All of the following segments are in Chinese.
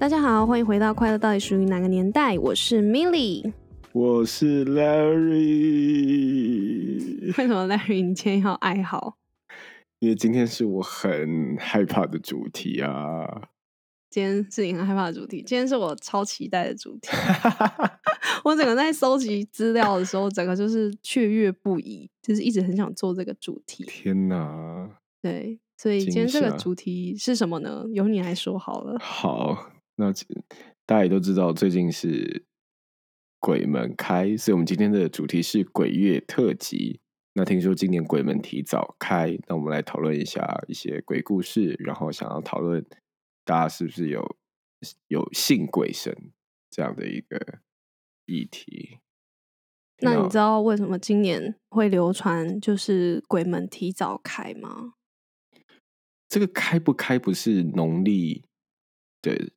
大家好，欢迎回到《快乐到底属于哪个年代》，我是 Milly。我是 Larry，为什么 Larry 你今天要哀嚎？因为今天是我很害怕的主题啊！今天是你很害怕的主题，今天是我超期待的主题。我整个在搜集资料的时候，整个就是雀跃不已，就是一直很想做这个主题。天哪！对，所以今天这个主题是什么呢？由你来说好了。好，那大家也都知道，最近是。鬼门开，所以我们今天的主题是鬼月特辑。那听说今年鬼门提早开，那我们来讨论一下一些鬼故事，然后想要讨论大家是不是有有信鬼神这样的一个议题。那你知道为什么今年会流传就是鬼门提早开吗？这个开不开不是农历的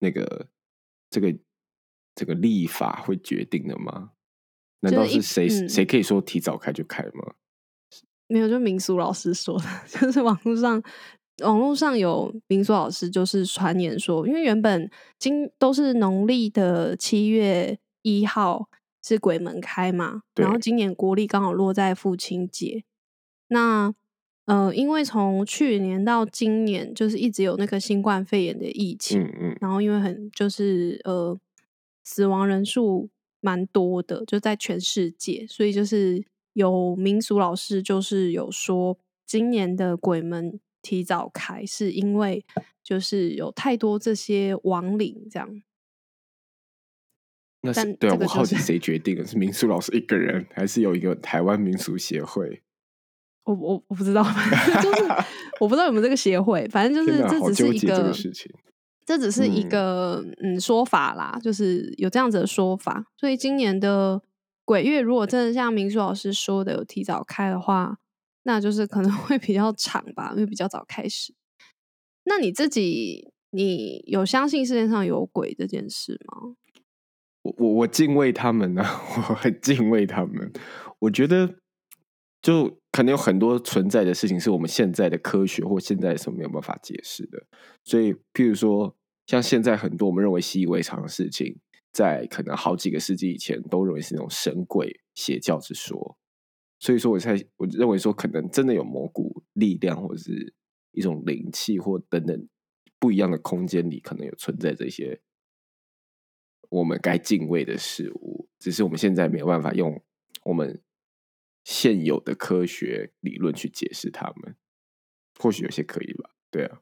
那个这个。这个立法会决定的吗？难道是谁谁可以说提早开就开吗？没有，就民俗老师说的，就是网络上网络上有民俗老师就是传言说，因为原本今都是农历的七月一号是鬼门开嘛，然后今年国历刚好落在父亲节，那呃，因为从去年到今年就是一直有那个新冠肺炎的疫情，嗯嗯，然后因为很就是呃。死亡人数蛮多的，就在全世界，所以就是有民俗老师就是有说，今年的鬼门提早开，是因为就是有太多这些亡灵这样。那是对啊，我好奇谁决定的？是民俗老师一个人，还是有一个台湾民俗协会？我我我不知道，就是 我不知道有没有这个协会，反正就是这只是一个事情。这只是一个嗯说法啦，就是有这样子的说法。所以今年的鬼月，如果真的像明书老师说的有提早开的话，那就是可能 会比较长吧，因为比较早开始。那你自己，你有相信世界上有鬼这件事吗？我我我敬畏他们呢，我很敬畏他们。我觉得。就可能有很多存在的事情是我们现在的科学或现在什么没有办法解释的，所以譬如说，像现在很多我们认为习以为常的事情，在可能好几个世纪以前都认为是那种神鬼邪教之说。所以说，我才我认为说，可能真的有蘑菇力量，或者是一种灵气，或等等不一样的空间里，可能有存在这些我们该敬畏的事物，只是我们现在没有办法用我们。现有的科学理论去解释他们，或许有些可以吧？对啊，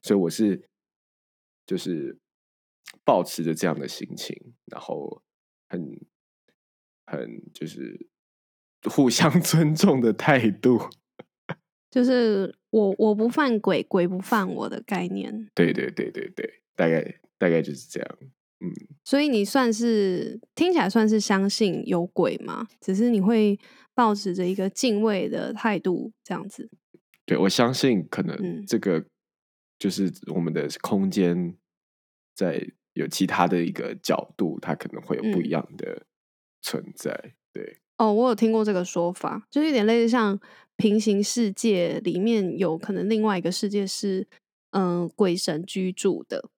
所以我是就是保持着这样的心情，然后很很就是互相尊重的态度，就是我我不犯鬼，鬼不犯我的概念。对对对对对，大概大概就是这样。嗯，所以你算是听起来算是相信有鬼吗？只是你会。保持着一个敬畏的态度，这样子。对，我相信可能这个就是我们的空间，在有其他的一个角度，它可能会有不一样的存在。对，哦，我有听过这个说法，就是有点类似像平行世界里面有可能另外一个世界是嗯鬼神居住的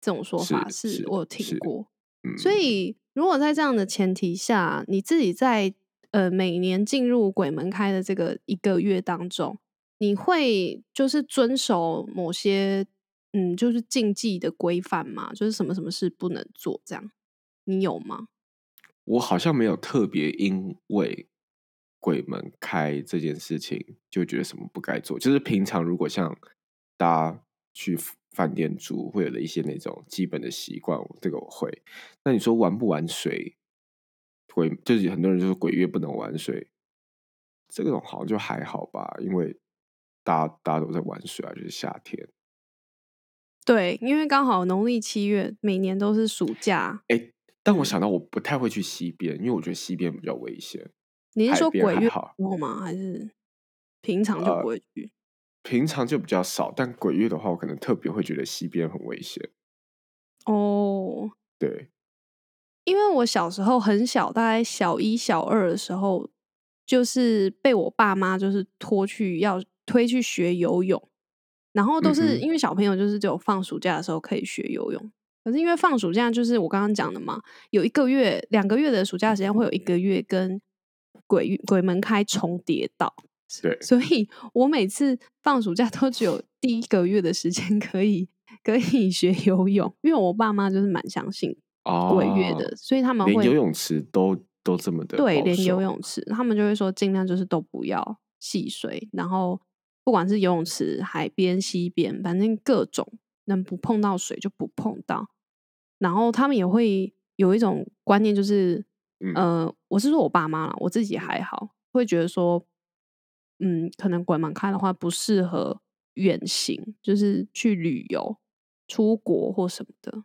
这种说法，是我有听过。所以，如果在这样的前提下，你自己在。呃，每年进入鬼门开的这个一个月当中，你会就是遵守某些嗯，就是禁忌的规范吗？就是什么什么事不能做这样，你有吗？我好像没有特别因为鬼门开这件事情就觉得什么不该做。就是平常如果像大家去饭店住会有的一些那种基本的习惯，这个我会。那你说玩不玩水？鬼就是很多人就说鬼月不能玩水，这种好像就还好吧，因为大家大家都在玩水啊，就是夏天。对，因为刚好农历七月每年都是暑假。哎，但我想到我不太会去西边，因为我觉得西边比较危险。你是说鬼月好过吗？还是平常就呃不会去？平常就比较少，但鬼月的话，我可能特别会觉得西边很危险。哦，对，因为我小时候很小，大概小一、小二的时候，就是被我爸妈就是拖去要推去学游泳，然后都是因为小朋友就是只有放暑假的时候可以学游泳，可是因为放暑假就是我刚刚讲的嘛，有一个月、两个月的暑假时间会有一个月跟鬼鬼门开重叠到，对，所以我每次放暑假都只有第一个月的时间可以可以学游泳，因为我爸妈就是蛮相信哦，鬼月的，所以他们会连游泳池都都这么的对，连游泳池，他们就会说尽量就是都不要戏水，然后不管是游泳池、海边、溪边，反正各种能不碰到水就不碰到。然后他们也会有一种观念，就是，嗯呃，我是说我爸妈啦，我自己还好，会觉得说，嗯，可能鬼门开的话不适合远行，就是去旅游、出国或什么的。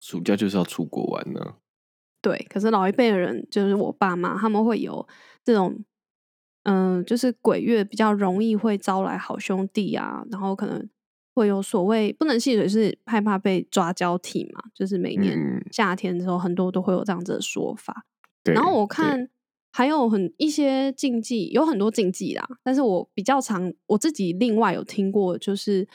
暑假就是要出国玩呢。对，可是老一辈的人，就是我爸妈，他们会有这种，嗯、就是鬼月比较容易会招来好兄弟啊，然后可能会有所谓不能戏水，是害怕被抓交替嘛，就是每年嗯，夏天的时候，很多都会有这样子的说法。对。然后我看还有很一些禁忌，有很多禁忌啦，但是我比较常我自己另外有听过，就是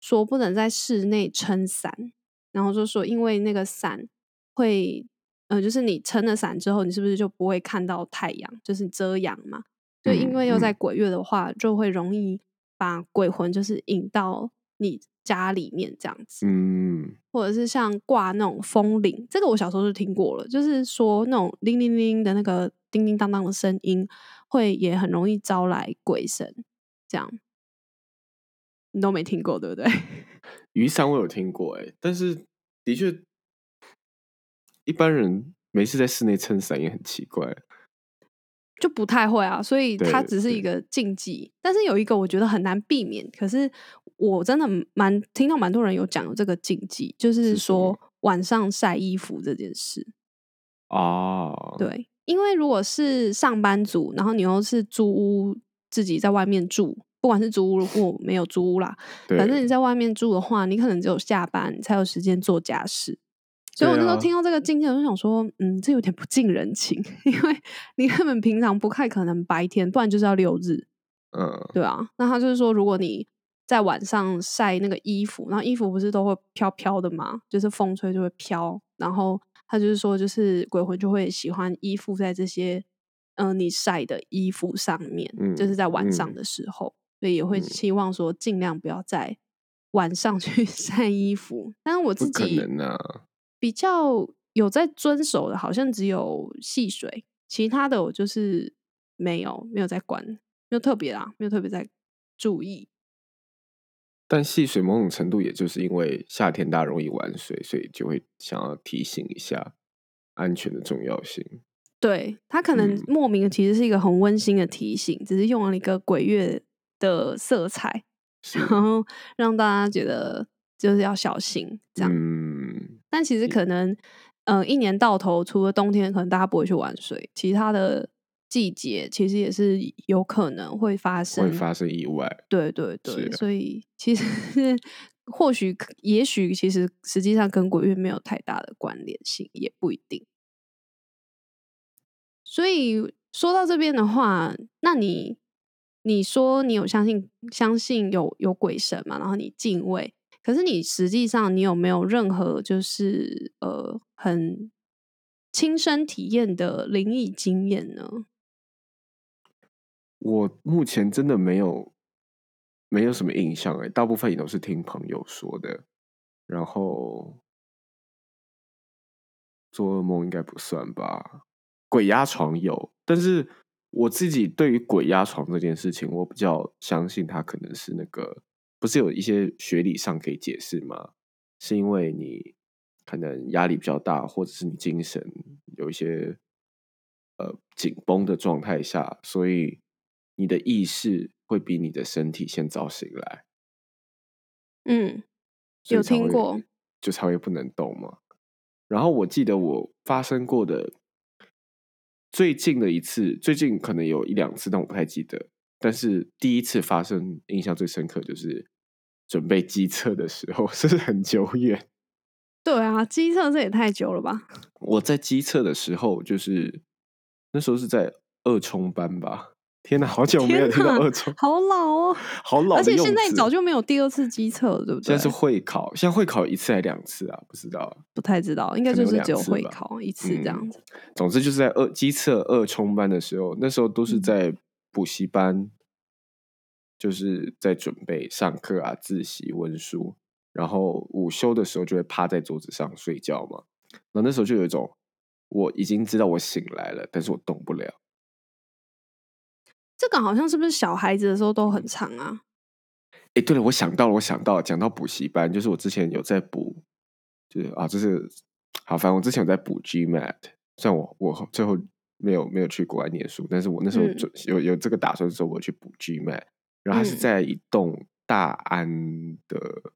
说不能在室内撑伞，然后就说因为那个伞会，呃，就是你撑了伞之后，你是不是就不会看到太阳，就是遮阳嘛？就因嗯为又在嗯鬼月的话，就会容易把鬼魂就是引到你家里面这样子。嗯，或者是像挂那种风铃，这个我小时候就听过了，就是说那种铃铃铃的那个叮叮当当的声音，会也很容易招来鬼神。这样你都没听过对不对？雨伞我有听过哎，但是的确，一般人没事在室内撑伞也很奇怪。就不太会啊，所以它只是一个禁忌。但是有一个我觉得很难避免，可是我真的蛮听到蛮多人有讲有这个禁忌，就是说晚上晒衣服这件事。哦，对，因为如果是上班族，然后你又是租屋，自己在外面住，不管是租屋或没有租屋啦，反正你在外面住的话，你可能只有下班你才有时间做家事。所以我那时候听到这个境界，我就想说，嗯，这有点不近人情，因为你根本平常不太可能白天，不然就是要六日，嗯，对啊。那他就是说，如果你在晚上晒那个衣服，然后衣服不是都会飘飘的嘛，就是风吹就会飘，然后他就是说，就是鬼魂就会喜欢依附在这些嗯、呃你晒的衣服上面，就是嗯在晚上嗯。的时候，所以也会嗯希望说尽量不要在晚上去 晒衣服。但是我自己。比较有在遵守的，好像只有戏水，其他的我就是没有没有在管，没有特别啦，没有特别在注意。但戏水某种程度也就是因为夏天大家容易玩水，所以就会想要提醒一下安全的重要性。对他可能嗯莫名的其实是一个很温馨的提醒，只是用了一个鬼月的色彩，然后让大家觉得就是要小心这样。嗯，但其实可能，呃，一年到头除了冬天，可能大家不会去玩水，其他的季节其实也是有可能会发生。会发生意外。对对对，所以其实 或许可也许其实实际上跟鬼月没有太大的关联性，也不一定。所以说到这边的话，那你你说你有相信相信有有鬼神嘛？然后你敬畏，可是你实际上你有没有任何就是呃很亲身体验的灵异经验呢？我目前真的没有没有什么印象哎，大部分也都是听朋友说的。然后做噩梦应该不算吧，鬼压床有，但是我自己对于鬼压床这件事情，我比较相信它可能是那个，不是有一些学理上可以解释吗？是因为你可能压力比较大，或者是你精神有一些呃紧绷的状态下，所以你的意识会比你的身体先早醒来，嗯，有听过，就才会不能动嘛。然后我记得我发生过的最近的一次，最近可能有一两次，但我不太记得。但是第一次发生印象最深刻就是准备机测的时候，是不是很久远？对啊，机测这也太久了吧？我在机测的时候，就是那时候是在二冲班吧。天哪，好久没有听到二冲，好老哦，好老。而且现在早就没有第二次机测了，对不对？现在是会考，现在会考一次还两次啊？不知道，不太知道，应该就是只有会考一次这样子。总之就是在二机测二冲班的时候，那时候都是在补习班，就是在准备上课啊、自习、温书，然后午休的时候就会趴在桌子上睡觉嘛。那那时候就有一种，我已经知道我醒来了，但是我动不了。这个好像是不是小孩子的时候都很长啊？哎，对了，我想到了，我想到了，讲到补习班，就是我之前有在补，就是啊，就是好，反正我之前有在补 GMAT，虽然我我最后没有没有去国外念书，但是我那时候就有有这个打算，说我去补 GMAT，然后它是在一栋大安的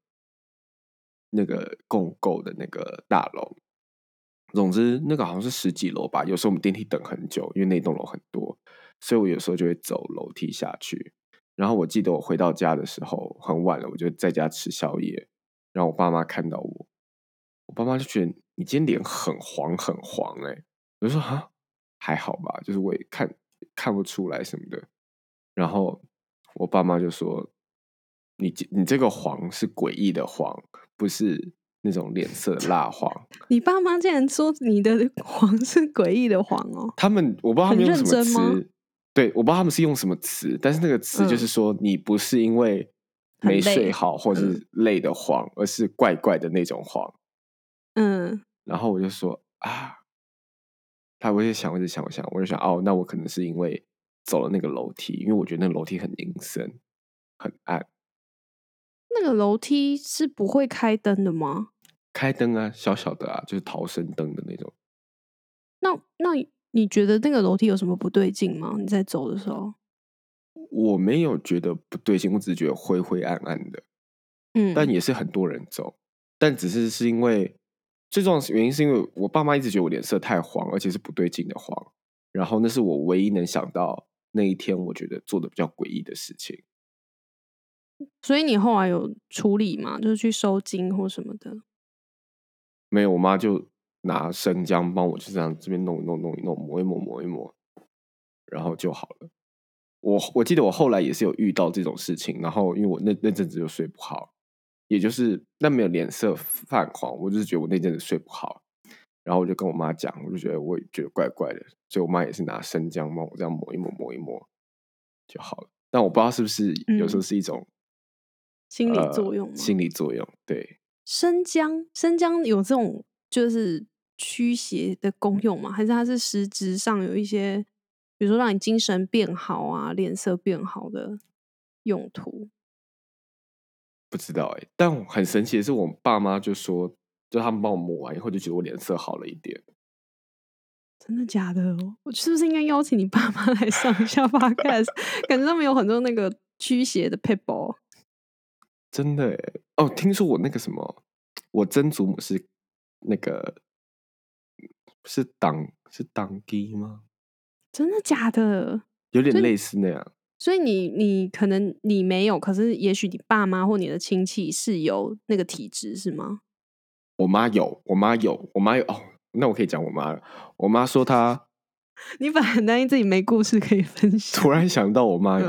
那个共购的那个大楼，总之那个好像是十几楼吧，有时候我们电梯等很久，因为那栋楼很多。所以我有时候就会走楼梯下去，然后我记得我回到家的时候很晚了，我就在家吃宵夜，然后我爸妈看到我，我爸妈就觉得你今天脸很黄很黄哎，我就说啊还好吧，就是我也看看不出来什么的，然后我爸妈就说你你这个黄是诡异的黄，不是那种脸色 蜡黄。你爸妈竟然说你的黄是诡异的黄哦？他们我不知道他们用什么词。对，我不知道他们是用什么词，但是那个词就是说，你不是因为没睡好或者是累的慌，而是怪怪的那种慌。嗯，然后我就说啊，他我就想，我就想，我想，我就想，哦，那我可能是因为走了那个楼梯，因为我觉得那个楼梯很阴森，很暗。那个楼梯是不会开灯的吗？开灯啊，小小的啊，就是逃生灯的那种。那那。你觉得那个楼梯有什么不对劲吗？你在走的时候，我没有觉得不对劲，我只是觉得灰灰暗暗的，嗯，但也是很多人走，但只是是因为最重要的原因是因为我爸妈一直觉得我脸色太黄，而且是不对劲的黄，然后那是我唯一能想到那一天我觉得做的比较诡异的事情。所以你后来有处理吗？就是去收金或什么的？没有，我妈就。拿生姜帮我就这样这边弄一弄弄一弄抹一抹抹一抹，然后就好了。我我记得我后来也是有遇到这种事情，然后因为我那那阵子就睡不好，也就是那没有脸色泛黄，我就是觉得我那阵子睡不好，然后我就跟我妈讲，我就觉得我也觉得怪怪的，所以我妈也是拿生姜帮我这样抹一抹抹一抹就好了。但我不知道是不是有时候是一种心理作用，心理作用对生姜生姜有这种就是。驱邪的功用吗？还是它是实质上有一些，比如说让你精神变好啊、脸色变好的用途？不知道哎，但很神奇的是，我爸妈就说，就他们帮我抹完以后，就觉得我脸色好了一点。真的假的？我是不是应该邀请你爸妈来上一下 podcast？感觉他们有很多那个驱邪的 people。真的哎哦，听说我那个什么，我曾祖母是那个。是党是党机吗？真的假的？有点类似那样。所以你你可能你没有，可是也许你爸妈或你的亲戚是有那个体质，是吗？我妈有，我妈有，我妈有哦。那我可以讲我妈了。我妈说她，你本来很担心自己没故事可以分享，突然想到我妈有，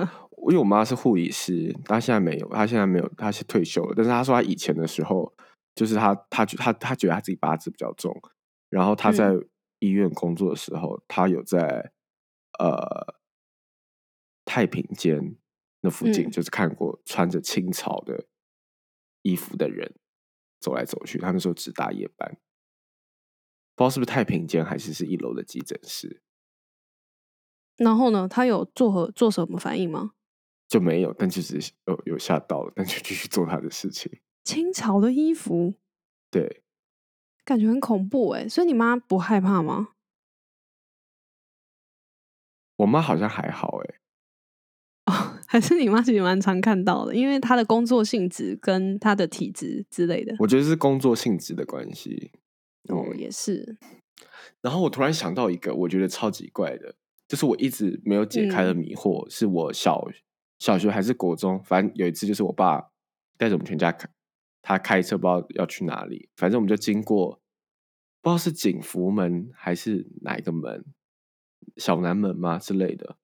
因为我妈是护理师，她现在没有，她现在没有，她是退休了。但是她说她以前的时候，就是她她觉她她觉得她自己八字比较重。然后他在医院工作的时候，他有在呃太平间那附近，就是看过穿着清朝的衣服的人走来走去。他那时候值大夜班，不知道是不是太平间，还是是一楼的急诊室。然后呢，他有做何做什么反应吗？就没有，但就是有有吓到了，但就继续做他的事情。清朝的衣服，对。感觉很恐怖哎，所以你妈不害怕吗？我妈好像还好哎，哦，还是你妈其实蛮常看到的，因为她的工作性质跟她的体质之类的。我觉得是工作性质的关系。哦，嗯也是，然后我突然想到一个，我觉得超级怪的，就是我一直没有解开的嗯迷惑，是我小小学还是国中，反正有一次就是我爸带着我们全家开，他开车不知道要去哪里，反正我们就经过，不知道是景福门还是哪一个门，小南门吗之类的。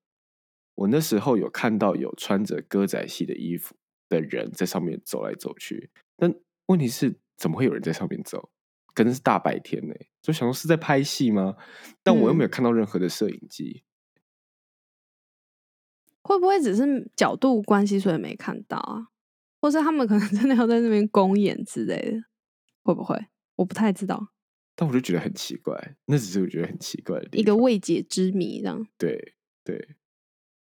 我那时候有看到有穿着歌仔戏的衣服的人在上面走来走去，但问题是怎么会有人在上面走？可能是大白天呢、就想说是在拍戏吗？但我又没有看到任何的摄影机。会不会只是角度关系，所以没看到啊？或是他们可能真的要在那边公演之类的？会不会？我不太知道，但我就觉得很奇怪，那只是我觉得很奇怪的一个未解之谜这样。对对，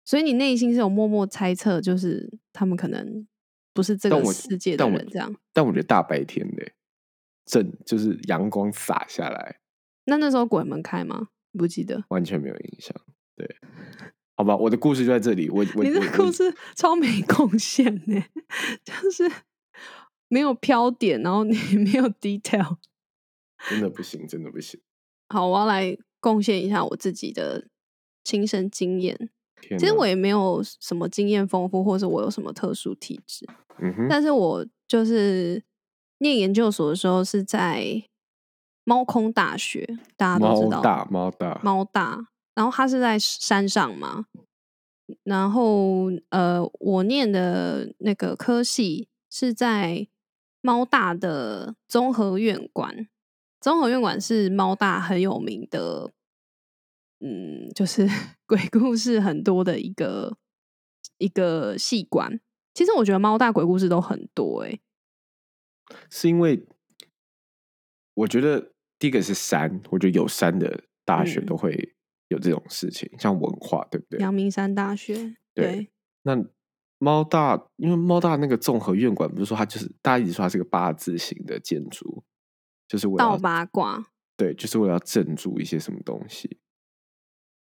所以你内心是有默默猜测，就是他们可能不是这个世界的人这样。但我觉得大白天的正就是阳光洒下来，那那时候鬼门开吗？不记得。完全没有印象。对，好吧，我的故事就在这里。我我你这故事 超没贡献呢，就是没有飘点，然后你 没有 detail。真的不行，真的不行。好，我要来贡献一下我自己的亲身经验。其实我也没有什么经验丰富，或者我有什么特殊体质，嗯哼，但是我就是念研究所的时候是在猫空大学，大家都知道猫大猫大，猫大，然后它是在山上嘛，然后呃，我念的那个科系是在猫大的综合院馆，综合院馆是猫大很有名的，嗯，就是 鬼故事很多的一个一个系馆。其实我觉得猫大鬼故事都很多欸诶、是因为我觉得第一个是山，我觉得有山的大学嗯都会有这种事情，像文化，对不对？阳明山大学，对对那猫大，因为猫大那个综合院馆，不是说它就是大家一直说它是个八字形的建筑，就是为了倒八卦。对，就是为了要镇住一些什么东西。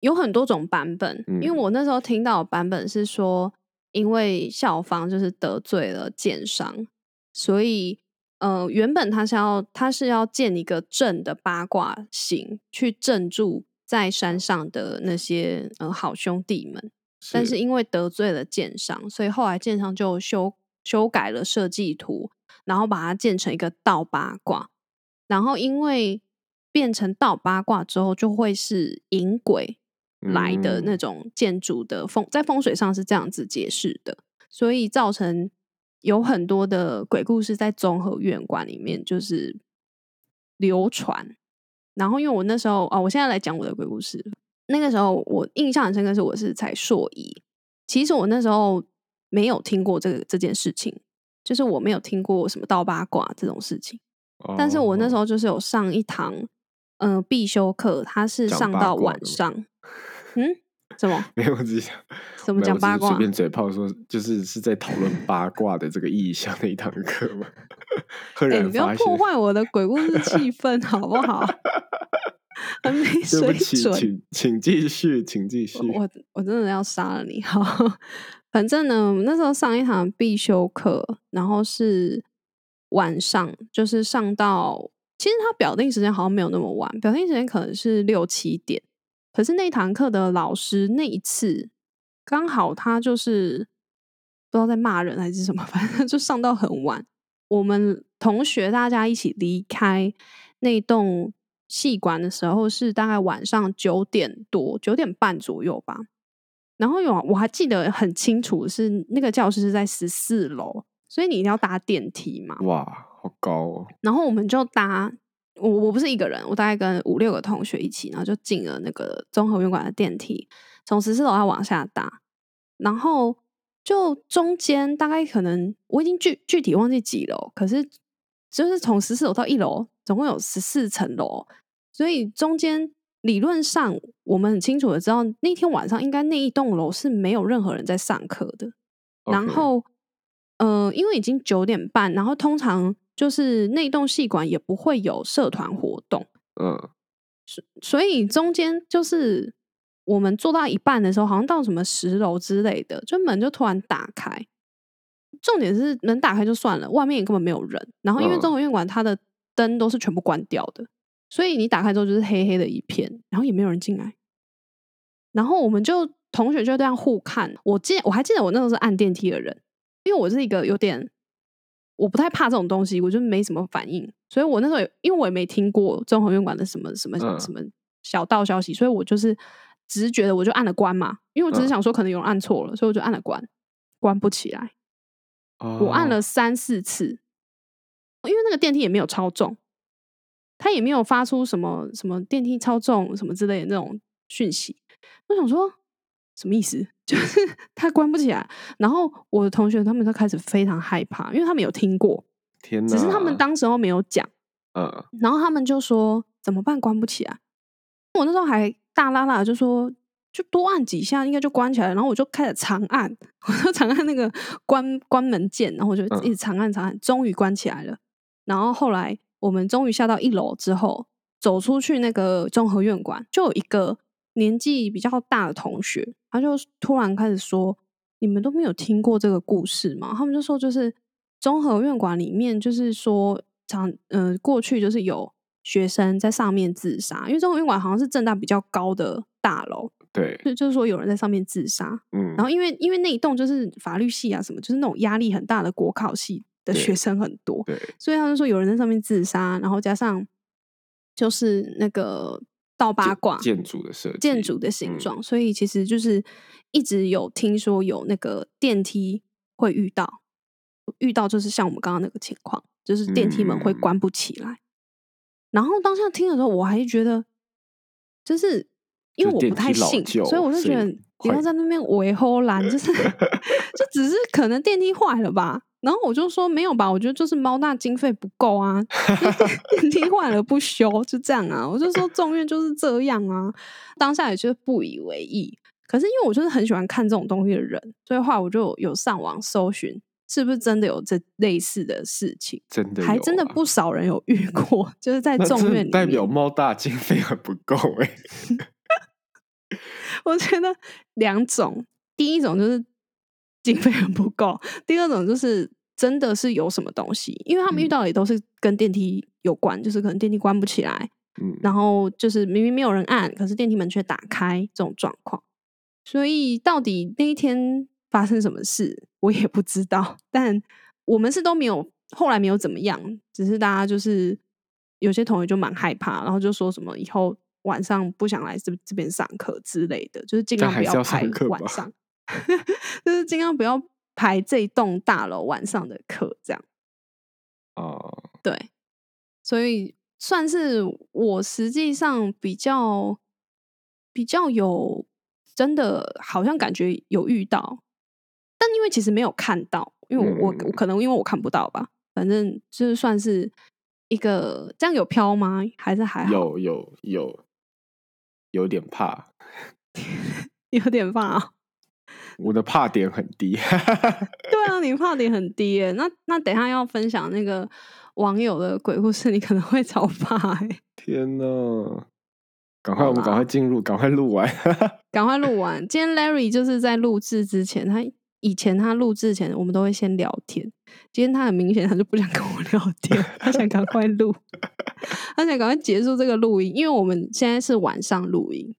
有很多种版本，因为嗯我那时候听到的版本是说，因为校方就是得罪了建商，所以呃，原本他是要他是要建一个正的八卦形去镇住在山上的那些呃好兄弟们，但是因为得罪了建商，所以后来建商就修修改了设计图，然后把它建成一个倒八卦，然后因为变成倒八卦之后，就会是引鬼来的那嗯。种建筑的风，在风水上是这样子解释的，所以造成有很多的鬼故事在综合院馆里面就是流传。然后因为我那时候哦，我现在来讲我的鬼故事。那个时候我印象很深刻，是我是才硕一，其实我那时候没有听过这个这件事情，就是我没有听过什么倒八卦这种事情。但是我那时哦候就是有上一堂嗯、呃必修课，它是上到晚上。嗯，什么？没有，我只是想 怎么讲八卦是随便 嘴炮说，就是是在讨论八卦的这个意象的一堂课嘛。你不要，破坏我的鬼故事气氛好不好？很没 对水不起，准。请请继续，请继续。我我真的要杀了你！好，反正呢，我那时候上一堂必修课，然后是晚上，就是上到，其实他表定时间好像没有那么晚，表定时间可能是六七点。可是那堂课的老师那一次刚好他就是不知道在骂人还是什么，反正就上到很晚。我们同学大家一起离开那栋戏馆的时候是大概晚上九点多、九点半左右吧。然后有我还记得很清楚，是那个教室是在十四楼，所以你一定要搭电梯嘛。哇，好高哦！然后我们就搭，我我不是一个人，我大概跟五六个同学一起，然后就进了那个综合院馆的电梯，从十四楼要往下搭，然后就中间大概可能我已经具具体忘记几楼，可是就是从十四楼到一楼，总共有十四层楼，所以中间理论上我们很清楚的知道，那天晚上应该那一栋楼是没有任何人在上课的。然后，呃，因为已经九点半，然后通常就是那栋戏馆也不会有社团活动，嗯，所以中间就是我们做到一半的时候，好像到什么十楼之类的，就门就突然打开。重点是门打开就算了，外面也根本没有人。然后因为嗯综合院馆它的灯都是全部关掉的，所以你打开之后就是黑黑的一片，然后也没有人进来。然后我们就同学就这样互看。我记我还记得我那时候是按电梯的人，因为我是一个有点我不太怕这种东西，我就没什么反应。所以我那时候也因为我也没听过综合院馆的什么什么嗯什么小道消息，所以我就是只是觉得我就按了关嘛，因为我只是嗯想说可能有人按错了，所以我就按了关，关不起来。我按哦了三四次，因为那个电梯也没有超重，它也没有发出什么什么电梯超重什么之类的那种讯息。我想说什么意思？就是它关不起来。然后我的同学他们都开始非常害怕，因为他们有听过，天哪！只是他们当时候没有讲。嗯然后他们就说怎么办？关不起来。我那时候还大拉拉就说，就多按几下，应该就关起来了。然后我就开始长按，我就长按那个关关门键，然后我就嗯一直长按长按，终于关起来了。然后后来我们终于下到一楼之后，走出去那个综合院馆，就有一个年纪比较大的同学，他就突然开始说：“你们都没有听过这个故事吗？”他们就说，就是综合院馆里面，就是说长呃过去就是有学生在上面自杀，因为综合院馆好像是正大比较高的大楼，对，就就是说有人在上面自杀。嗯，然后因为因为那一栋就是法律系啊什么，就是那种压力很大的国考系的学生很多，对，所以他就说有人在上面自杀，然后加上就是那个倒八卦建筑的设计，建筑的形嗯状，所以其实就是一直有听说有那个电梯会遇到，遇到就是像我们刚刚那个情况，就是电梯门会嗯关不起来。然后当下听的时候，我还觉得就是因为我不太信，所以我就觉得所以坏不要在那边围后拦，就是 就只是可能电梯坏了吧。然后我就说没有吧，我觉得就是猫大经费不够啊，电梯坏了不修，就这样啊。我就说众院就是这样啊，当下也就是不以为意。可是因为我就是很喜欢看这种东西的人，所以后来我就有上网搜寻，是不是真的有这类似的事情，真的有还真的啊不少人有遇过，就是在众院里代表面猫大经费很不够哎、我觉得两种，第一种就是经费很不够，第二种就是真的是有什么东西，因为他们遇嗯。到的也都是跟电梯有关，就是可能电梯关不起来，嗯，然后就是明明没有人按，可是电梯门却打开这种状况。所以到底那一天发生什么事，我也不知道。但我们是都没有，后来没有怎么样，只是大家就是有些同学就蛮害怕，然后就说什么以后晚上不想来这这边上课之类的，就是尽量不要排课晚上，就是尽量不要排这一栋大楼晚上的课，这样。哦，对，所以算是我实际上比较比较有真的好像感觉有遇到，但因为其实没有看到，因为我可能因为我看不到吧，反正就是算是一个这样有飘吗？还是还好？有有有有点怕，有点怕啊、我的怕点很低。对啊，你怕点很低耶。那那等一下要分享那个网友的鬼故事，你可能会超怕哎。天呐！赶快，我们赶快进入，赶快录完。赶快录完。今天 Larry 就是在录制之前，他以前他录制前我们都会先聊天，今天他很明显他就不想跟我聊天，他想赶快录，他想赶快结束这个录音，因为我们现在是晚上录音，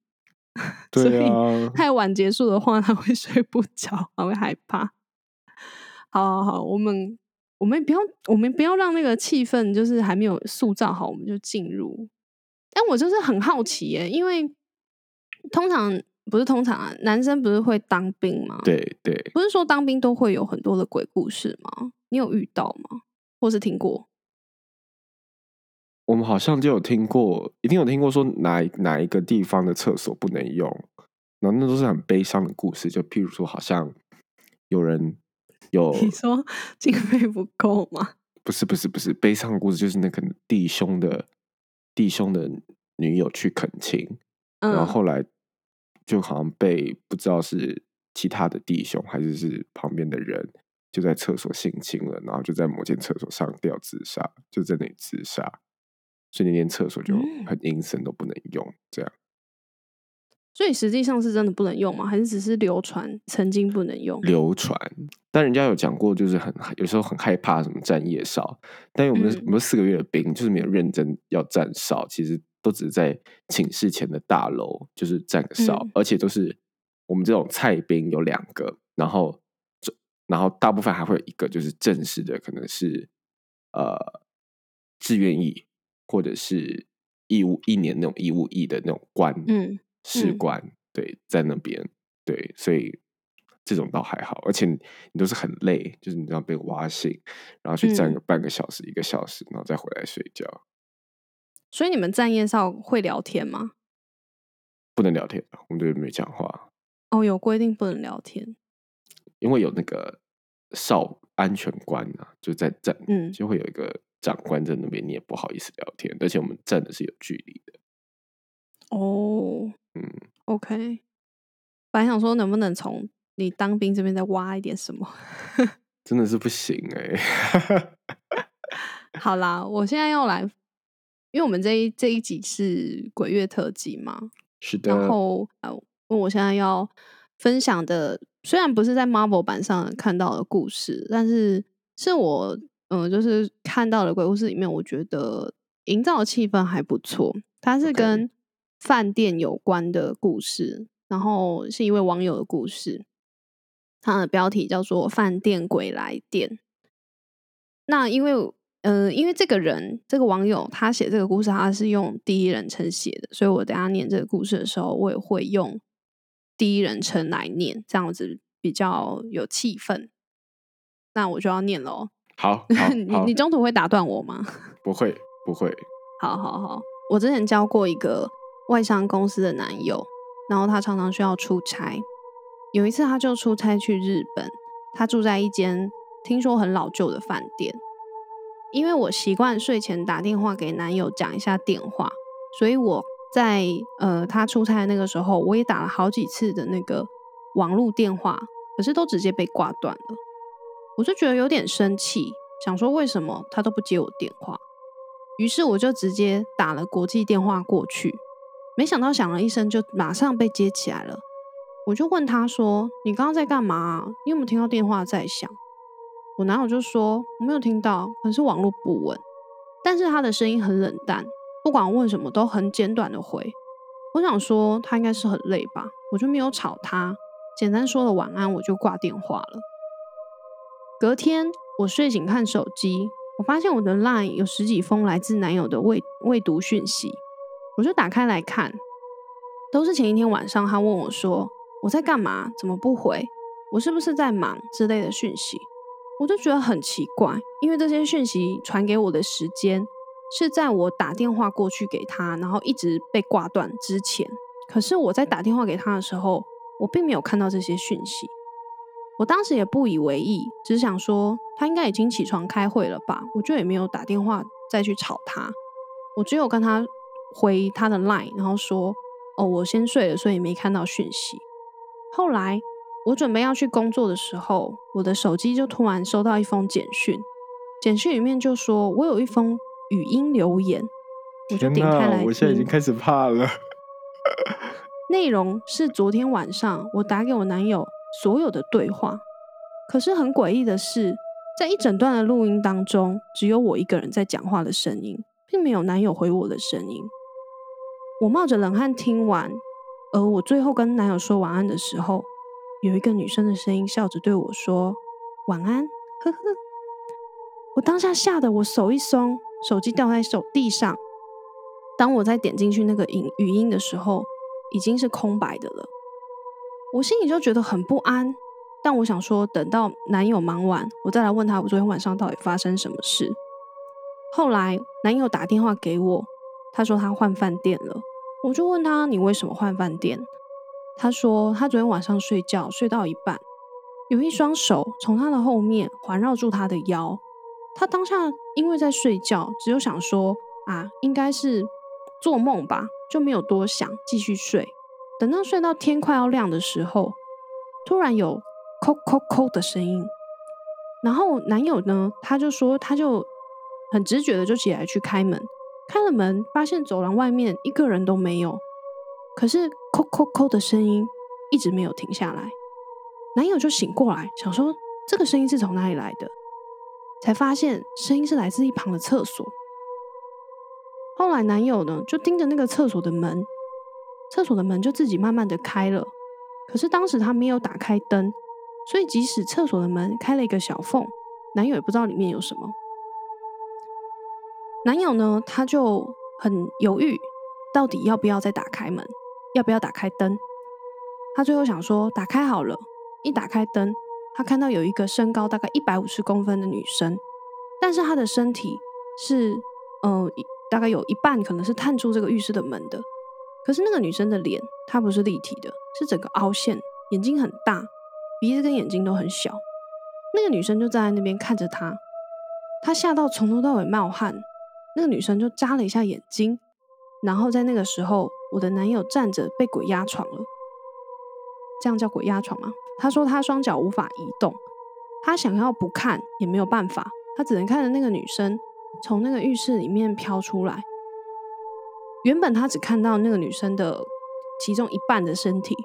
所以啊，太晚结束的话他会 睡不着，他会害怕。好好好，我们我们不要我们不要让那个气氛就是还没有塑造好，我们就进入。但我就是很好奇耶，因为通常不是通常啊，男生不是会当兵吗？，对对，不是说当兵都会有很多的鬼故事吗？你有遇到吗？或是听过？我们好像就有听过，一定有听过说哪哪一个地方的厕所不能用，然后那都是很悲伤的故事。就譬如说，好像有人 有你说 经费不够吗？不是不是不是悲伤的故事，就是那个弟兄的弟兄的女友去恳亲，嗯，然后后来就好像被不知道是其他的弟兄还是是旁边的人就在厕所性侵了，然后就在某间厕所上吊自杀，就在那里自杀，所以那间厕所就嗯很阴森，都不能用。这样所以实际上是真的不能用吗？还是只是流传曾经不能用？流传，但人家有讲过，就是很有时候很害怕什么站夜哨，但我们、嗯我们四个月的兵就是没有认真要站哨，其实都只是在寝室前的大楼就是站个哨，嗯。而且都是我们这种菜兵有两个，然后这然后大部分还会有一个就是正式的，可能是呃志愿役或者是义务一年那种义务役的那种官，嗯嗯。士官，对，在那边，对，所以这种倒还好，而且你你都是很累，就是你知道被挖醒，然后去站嗯。个半个小时、一个小时，然后再回来睡觉，所以你们站夜哨会聊天吗？不能聊天，我们这边没讲话，哦，有规定不能聊天。因为有那个哨安全官啊，就在站，嗯就会有一个长官在那边，你也不好意思聊天，而且我们站的是有距离的，哦嗯，，OK。本来想说能不能从你当兵这边再挖一点什么。真的是不行哎、好啦，我现在要来，因为我们这一这一集是鬼月特辑嘛，是的，然后啊，问，我现在要分享的，虽然不是在 Marvel 版上看到的故事，但是是我嗯、呃就是看到的鬼故事里面，我觉得营造的气氛还不错。它是跟饭店有关的故事，然后是一位网友的故事，它的标题叫做《饭店鬼来电》。那因为呃，因为这个人这个网友他写这个故事，他是用第一人称写的，所以我等下念这个故事的时候，我也会用第一人称来念，这样子比较有气氛。那我就要念了哦。好好 你好你，中途会打断我吗？不会不会，好好好，我之前交过一个外商公司的男友，然后他常常需要出差。有一次，他就出差去日本，他住在一间听说很老旧的饭店。因为我习惯睡前打电话给男友讲一下电话，所以我在呃他出差那个时候，我也打了好几次的那个网络电话，可是都直接被挂断了。我就觉得有点生气，想说为什么他都不接我电话。于是我就直接打了国际电话过去，没想到响了一声就马上被接起来了。我就问他说：“你刚刚在干嘛啊？你有没有听到电话在响？”我男友就说：“我没有听到，可能是网络不稳。”但是他的声音很冷淡，不管问什么都很简短的回。我想说他应该是很累吧，我就没有吵他，简单说了晚安，我就挂电话了。隔天我睡醒看手机，我发现我的 LINE 有十几封来自男友的未未读讯息，我就打开来看，都是前一天晚上他问我说我在干嘛，怎么不回，我是不是在忙之类的讯息，我就觉得很奇怪，因为这些讯息传给我的时间是在我打电话过去给他，然后一直被挂断之前，可是我在打电话给他的时候，我并没有看到这些讯息。我当时也不以为意，只想说他应该已经起床开会了吧，我就也没有打电话再去吵他。我只有跟他回他的 line，然后说：“哦，我先睡了，所以没看到讯息。”后来我准备要去工作的时候，我的手机就突然收到一封简讯，简讯里面就说我有一封语音留言，我就天点开来哪，我现在已经开始怕了。内容是昨天晚上我打给我男友所有的对话，可是很诡异的是，在一整段的录音当中，只有我一个人在讲话的声音，并没有男友回我的声音。我冒着冷汗听完，而我最后跟男友说晚安的时候，有一个女生的声音笑着对我说：“晚安，呵呵。”我当下吓得我手一松，手机掉在手地上。当我再点进去那个语语音的时候，已经是空白的了。我心里就觉得很不安，但我想说，等到男友忙完，我再来问他我昨天晚上到底发生什么事。后来男友打电话给我，他说他换饭店了，我就问他你为什么换饭店？他说他昨天晚上睡觉睡到一半，有一双手从他的后面环绕住他的腰。他当下因为在睡觉，只有想说啊，应该是做梦吧，就没有多想，继续睡。等到睡到天快要亮的时候，突然有“叩叩叩”的声音，然后男友呢，他就说，他就很直觉的就起来去开门，开了门，发现走廊外面一个人都没有。可是扣扣扣的声音一直没有停下来。男友就醒过来，想说这个声音是从哪里来的，才发现声音是来自一旁的厕所。后来男友呢就盯着那个厕所的门，厕所的门就自己慢慢的开了。可是当时他没有打开灯，所以即使厕所的门开了一个小缝，男友也不知道里面有什么。男友呢，他就很犹豫，到底要不要再打开门，要不要打开灯？他最后想说，打开好了。一打开灯，他看到有一个身高大概一百五十公分的女生，但是她的身体是，呃，大概有一半可能是探出这个浴室的门的。可是那个女生的脸，她不是立体的，是整个凹陷，眼睛很大，鼻子跟眼睛都很小。那个女生就站在那边看着他，他吓到从头到尾冒汗。那个女生就眨了一下眼睛，然后在那个时候，我的男友站着被鬼压床了。这样叫鬼压床吗？他说他双脚无法移动，他想要不看也没有办法，他只能看着那个女生从那个浴室里面飘出来。原本他只看到那个女生的其中一半的身体，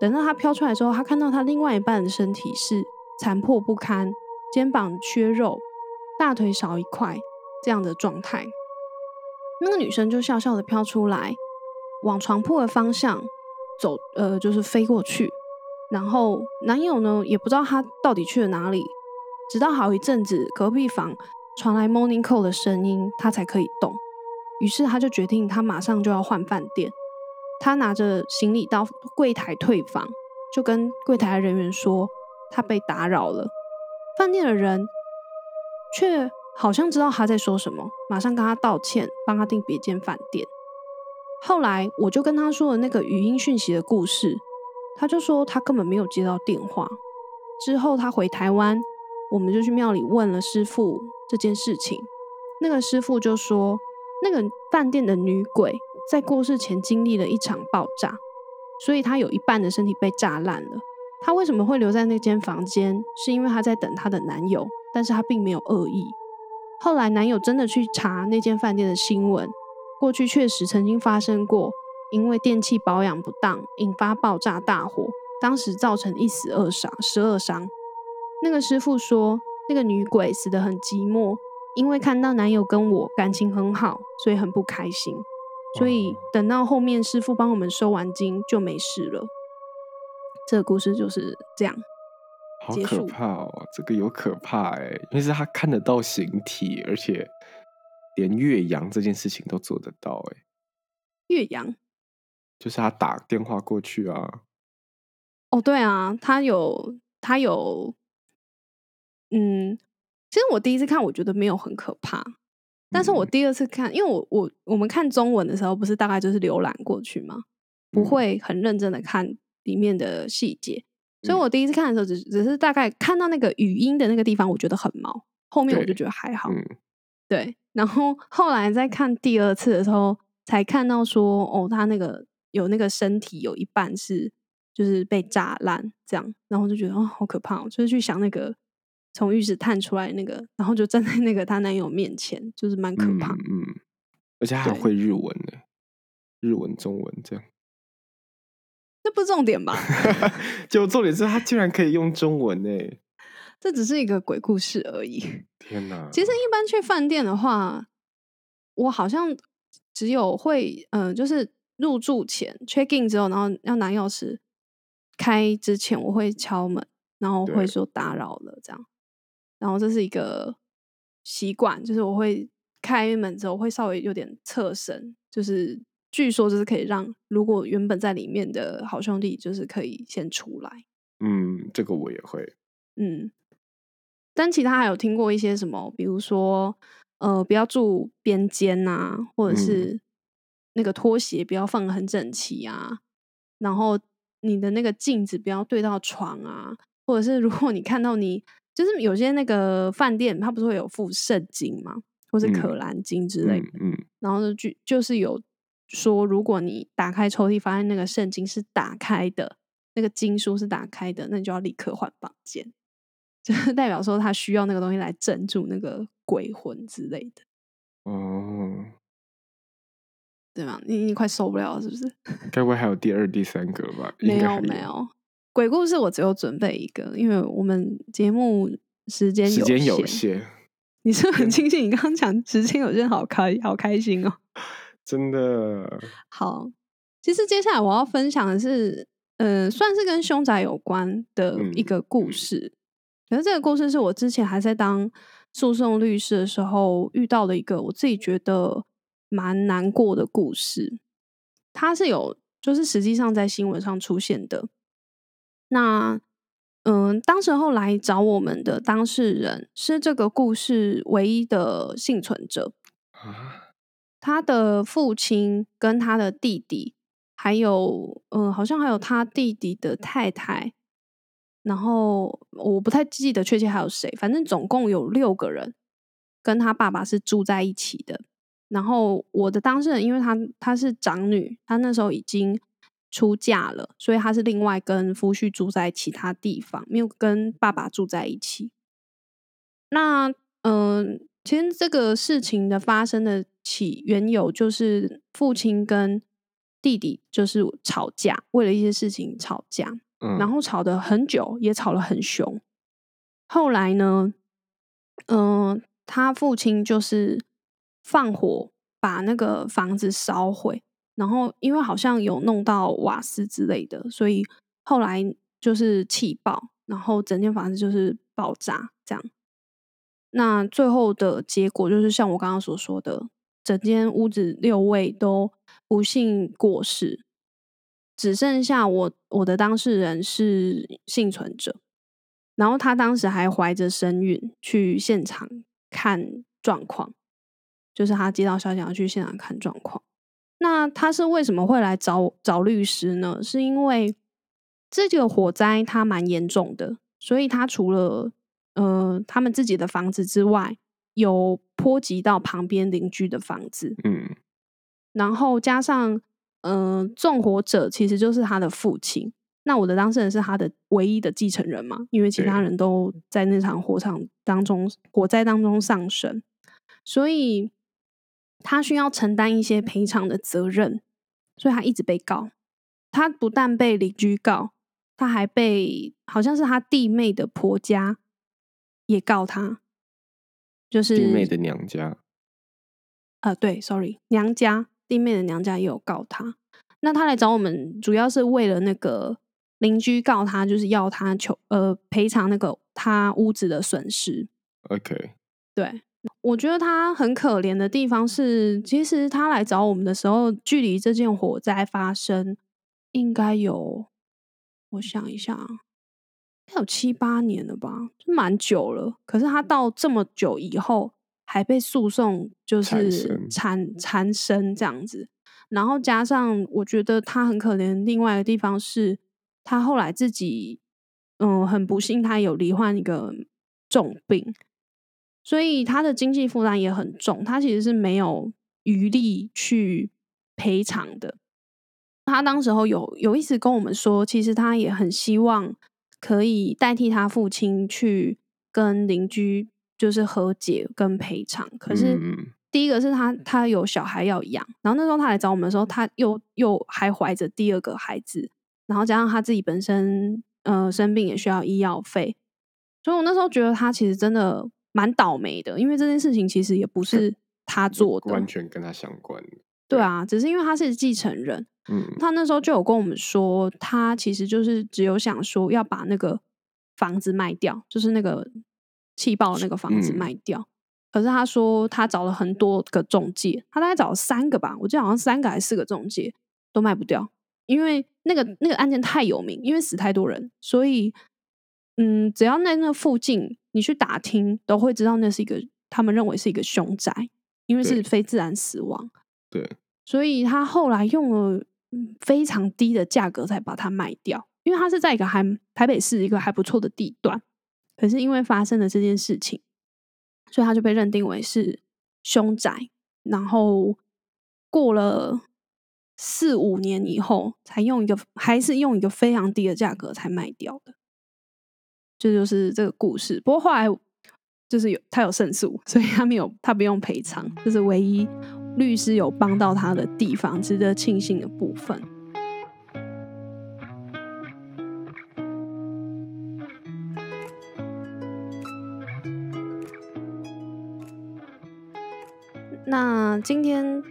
等到她飘出来之后，他看到她另外一半的身体是残破不堪，肩膀缺肉，大腿少一块这样的状态。那个女生就笑笑的飘出来，往床铺的方向走，呃，就是飞过去。然后男友呢也不知道他到底去了哪里，直到好一阵子隔壁房传来 morning call 的声音，他才可以动。于是他就决定他马上就要换饭店。他拿着行李到柜台退房，就跟柜台的人员说他被打扰了。饭店的人却好像知道他在说什么，马上跟他道歉，帮他订别间饭店。后来我就跟他说了那个语音讯息的故事。他就说他根本没有接到电话。之后他回台湾，我们就去庙里问了师傅这件事情。那个师傅就说，那个饭店的女鬼在过世前经历了一场爆炸，所以她有一半的身体被炸烂了。她为什么会留在那间房间？是因为她在等她的男友，但是她并没有恶意。后来男友真的去查那间饭店的新闻，过去确实曾经发生过。因为电器保养不当，引发爆炸大火，当时造成一死二伤，十二伤。那个师傅说，那个女鬼死得很寂寞，因为看到男友跟我感情很好，所以很不开心。所以等到后面师傅帮我们收完金就没事了。这个故事就是这样。好可怕哦，这个有可怕哎，因为是他看得到形体，而且连岳阳这件事情都做得到哎。岳阳。就是他打电话过去啊。哦，对啊，他有他有，嗯，其实我第一次看，我觉得没有很可怕，但是我第二次看，因为我我我们看中文的时候，不是大概就是浏览过去吗？不会很认真的看里面的细节，所以我第一次看的时候，只只是大概看到那个语音的那个地方，我觉得很毛，后面我就觉得还好。对，然后后来再看第二次的时候，才看到说，哦，他那个。有那个身体有一半是就是被炸烂这样，然后就觉得哦好可怕，哦就是去想那个从浴室探出来那个，然后就站在那个她男友面前，就是蛮可怕。嗯，而且还会日文呢，日文、中文这样。那不是重点吧？就重点是他竟然可以用中文呢。这只是一个鬼故事而已。天哪！其实一般去饭店的话，我好像只有会嗯，就是。入住前 check in 之后，然后要拿钥匙开之前，我会敲门，然后会说打扰了这样。然后这是一个习惯，就是我会开门之后会稍微有点侧身，就是据说就是可以让如果原本在里面的好兄弟就是可以先出来。嗯，这个我也会。嗯，但其他还有听过一些什么，比如说呃，不要住边间呐，或者是。那个拖鞋不要放的很整齐啊，然后你的那个镜子不要对到床啊，或者是如果你看到你就是有些那个饭店，它不是会有附圣经吗？或是可兰经之类的，嗯，然后就就是有说，如果你打开抽屉发现那个圣经是打开的，那个经书是打开的，那你就要立刻换房间，就是代表说他需要那个东西来镇住那个鬼魂之类的。哦。对吗？你你快受不了了是不是？该不会还有第二、第三个了吧？没有没有，鬼故事我只有准备一个，因为我们节目时间时间有限。你是不是很庆幸你刚刚讲时间有限，好开好开心哦。真的。好，其实接下来我要分享的是，呃，算是跟凶宅有关的一嗯个故嗯事。可是这个故事是我之前还在当诉讼律师的时候遇到的一个我自己觉得蛮难过的故事。它是有，就是实际上在新闻上出现的。那，嗯、当时候来找我们的当事人是这个故事唯一的幸存者。啊，他的父亲跟他的弟弟，还有嗯、呃好像还有他弟弟的太太，然后我不太记得确切还有谁，反正总共有六个人跟他爸爸是住在一起的。然后我的当事人，因为她她是长女，她那时候已经出嫁了，所以她是另外跟夫婿住在其他地方，没有跟爸爸住在一起。那嗯、其实这个事情的发生的起缘由就是父亲跟弟弟就是吵架，为了一些事情吵架，然后吵得很久，也吵得很凶。后来呢，嗯、他父亲就是放火把那个房子烧毁，然后因为好像有弄到瓦斯之类的，所以后来就是气爆，然后整间房子就是爆炸这样。那最后的结果就是像我刚刚所说的，整间屋子六位都不幸过世，只剩下我我的当事人是幸存者。然后他当时还怀着身孕去现场看状况，就是他接到消息要去现场看状况。那他是为什么会来找找律师呢？是因为这个火灾它蛮严重的，所以他除了呃他们自己的房子之外，有波及到旁边邻居的房子，嗯然后加上嗯、呃纵火者其实就是他的父亲。那我的当事人是他的唯一的继承人嘛，因为其他人都在那场火场当中火灾当中丧生，所以他需要承担一些赔偿的责任，所以他一直被告。他不但被邻居告，他还被好像是他弟妹的婆家也告他，就是弟妹的娘家，呃，对，sorry，娘家弟妹的娘家也有告他。那他来找我们，主要是为了那个邻居告他，就是要他求呃赔偿那个他屋子的损失。OK，对，我觉得他很可怜的地方是，其实他来找我们的时候，距离这件火灾发生应该有，我想一下，应该有七八年了吧，就蛮久了。可是他到这么久以后，还被诉讼就是缠身缠缠身这样子，然后加上我觉得他很可怜，另外一个地方是他后来自己，嗯，很不幸，他有罹患一个重病。所以他的经济负担也很重，他其实是没有余力去赔偿的。他当时候有有意思跟我们说，其实他也很希望可以代替他父亲去跟邻居就是和解跟赔偿。可是嗯第一个是他他有小孩要养，然后那时候他来找我们的时候，他又又还怀着第二个孩子，然后加上他自己本身呃生病也需要医药费，所以我那时候觉得他其实真的蛮倒霉的，因为这件事情其实也不 是他做的，完全跟他相关。对啊，只是因为他是继承人，嗯。他那时候就有跟我们说，他其实就是只有想说要把那个房子卖掉，就是那个气爆的那个房子嗯。卖掉。可是他说他找了很多个中介，他大概找了三个吧，我记得好像三个还是四个中介都卖不掉，因为那个那个案件太有名，因为死太多人，所以嗯，只要在那附近你去打听，都会知道那是一个他们认为是一个凶宅，因为是非自然死亡。对，所以他后来用了嗯非常低的价格才把它卖掉，因为他是在一个还台北市一个还不错的地段，可是因为发生了这件事情，所以他就被认定为是凶宅，然后过了四五年以后，才用一个还是用一个非常低的价格才卖掉的，这就是这个故事。不过后来就是有他有胜诉，所以他没有他不用赔偿，这是唯一律师有帮到他的地方，值得庆幸的部分。今天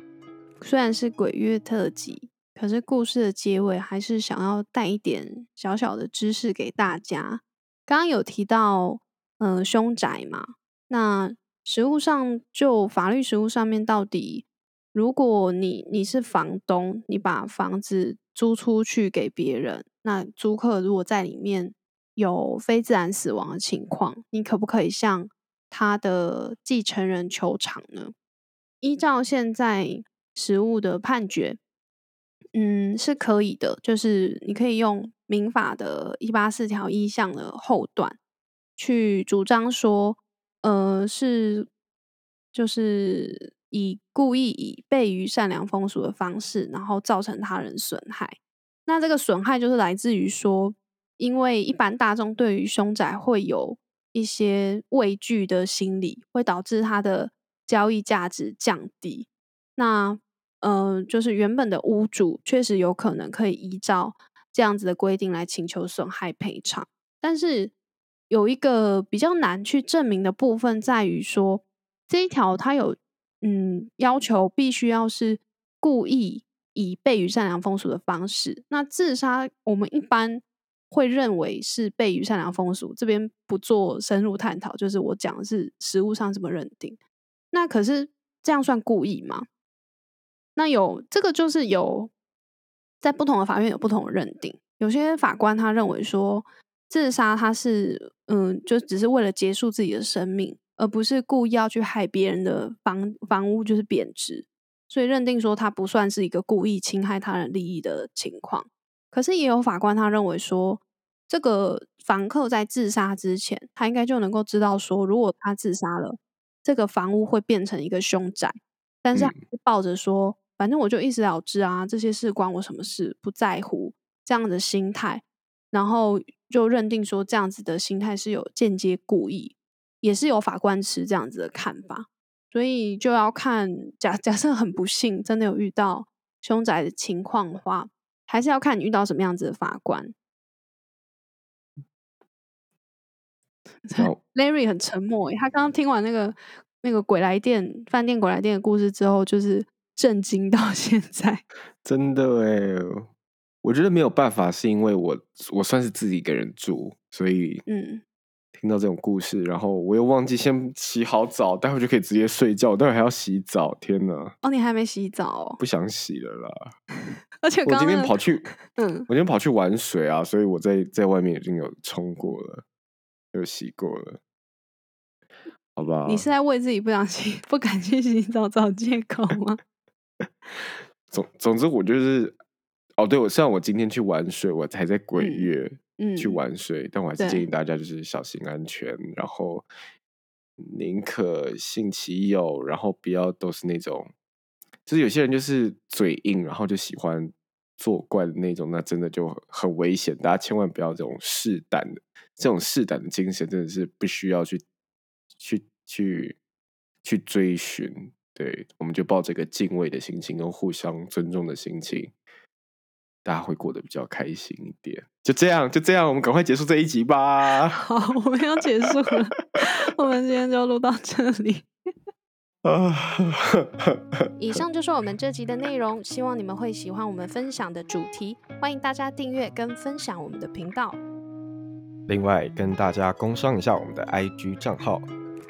虽然是鬼月特辑，可是故事的结尾还是想要带一点小小的知识给大家。刚刚有提到，嗯，凶宅嘛，那实物上就法律实务上面，到底如果你你是房东，你把房子租出去给别人，那租客如果在里面有非自然死亡的情况，你可不可以向他的继承人求偿呢？依照现在实务的判决，嗯，是可以的。就是你可以用民法的一八四条一项的后段去主张说，呃，是就是以故意以悖于善良风俗的方式，然后造成他人损害。那这个损害就是来自于说，因为一般大众对于凶宅会有一些畏惧的心理，会导致他的。交易价值降低，那呃，就是原本的屋主确实有可能可以依照这样子的规定来请求损害赔偿，但是有一个比较难去证明的部分在于说，这一条它有嗯要求必须要是故意以悖于善良风俗的方式，那自杀我们一般会认为是悖于善良风俗，这边不做深入探讨，就是我讲的是实物上这么认定。那可是这样算故意吗？那有这个就是有在不同的法院有不同的认定。有些法官他认为说自杀他是嗯，就只是为了结束自己的生命，而不是故意要去害别人的房房屋就是贬值，所以认定说他不算是一个故意侵害他人利益的情况。可是也有法官他认为说，这个房客在自杀之前，他应该就能够知道说，如果他自杀了。这个房屋会变成一个凶宅，但是抱着说，反正我就一死了之啊，这些事关我什么事，不在乎这样的心态，然后就认定说这样子的心态是有间接故意，也是有法官持这样子的看法，所以就要看假假设很不幸真的有遇到凶宅的情况的话，还是要看你遇到什么样子的法官。Larry 很沉默，他刚刚听完那个那个鬼来电饭店鬼来电的故事之后，就是震惊到 现在。真的哎，我觉得没有办法，是因为我我算是自己一个人住，所以嗯，听到这种故事，然后我又忘记先洗好澡，待会就可以直接睡觉，待会还要洗澡，天哪！哦，你还没洗澡？不想洗了啦。而且我今天跑去，嗯，我今天跑去玩水啊，所以我在在外面已经有冲过了。有洗过了，好吧？你是在为自己不想洗、不敢去洗澡找借口吗？总总之，我就是哦，对，我虽然我今天去玩水，我才在鬼月嗯去玩水，但我还是建议大家就是小心安全，然后宁可信其有，然后不要都是那种，就是有些人就是嘴硬，然后就喜欢。作怪的那种，那真的就很危险。大家千万不要这种试胆的，这种试胆的精神真的是不需要去去去去追寻。对，我们就抱这个敬畏的心情跟互相尊重的心情，大家会过得比较开心一点。就这样，就这样，我们赶快结束这一集吧。好，我们要结束了，我们今天就录到这里。啊！以上就是我们这集的内容，希望你们会喜欢我们分享的主题。欢迎大家订阅跟分享我们的频道。另外，跟大家工商一下我们的 IG 账号，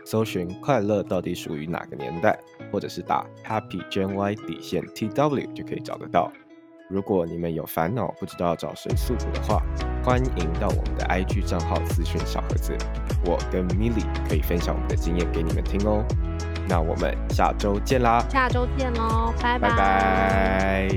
搜寻“快乐到底属于哪个年代”，或者是打 “Happy Gen Y 底线 TW” 就可以找得到。如果你们有烦恼不知道找谁诉苦的话，欢迎到我们的 IG 账号咨询小盒子，我跟 Milly 可以分享我们的经验给你们听哦。那我们下周见啦！下周见喽，拜拜。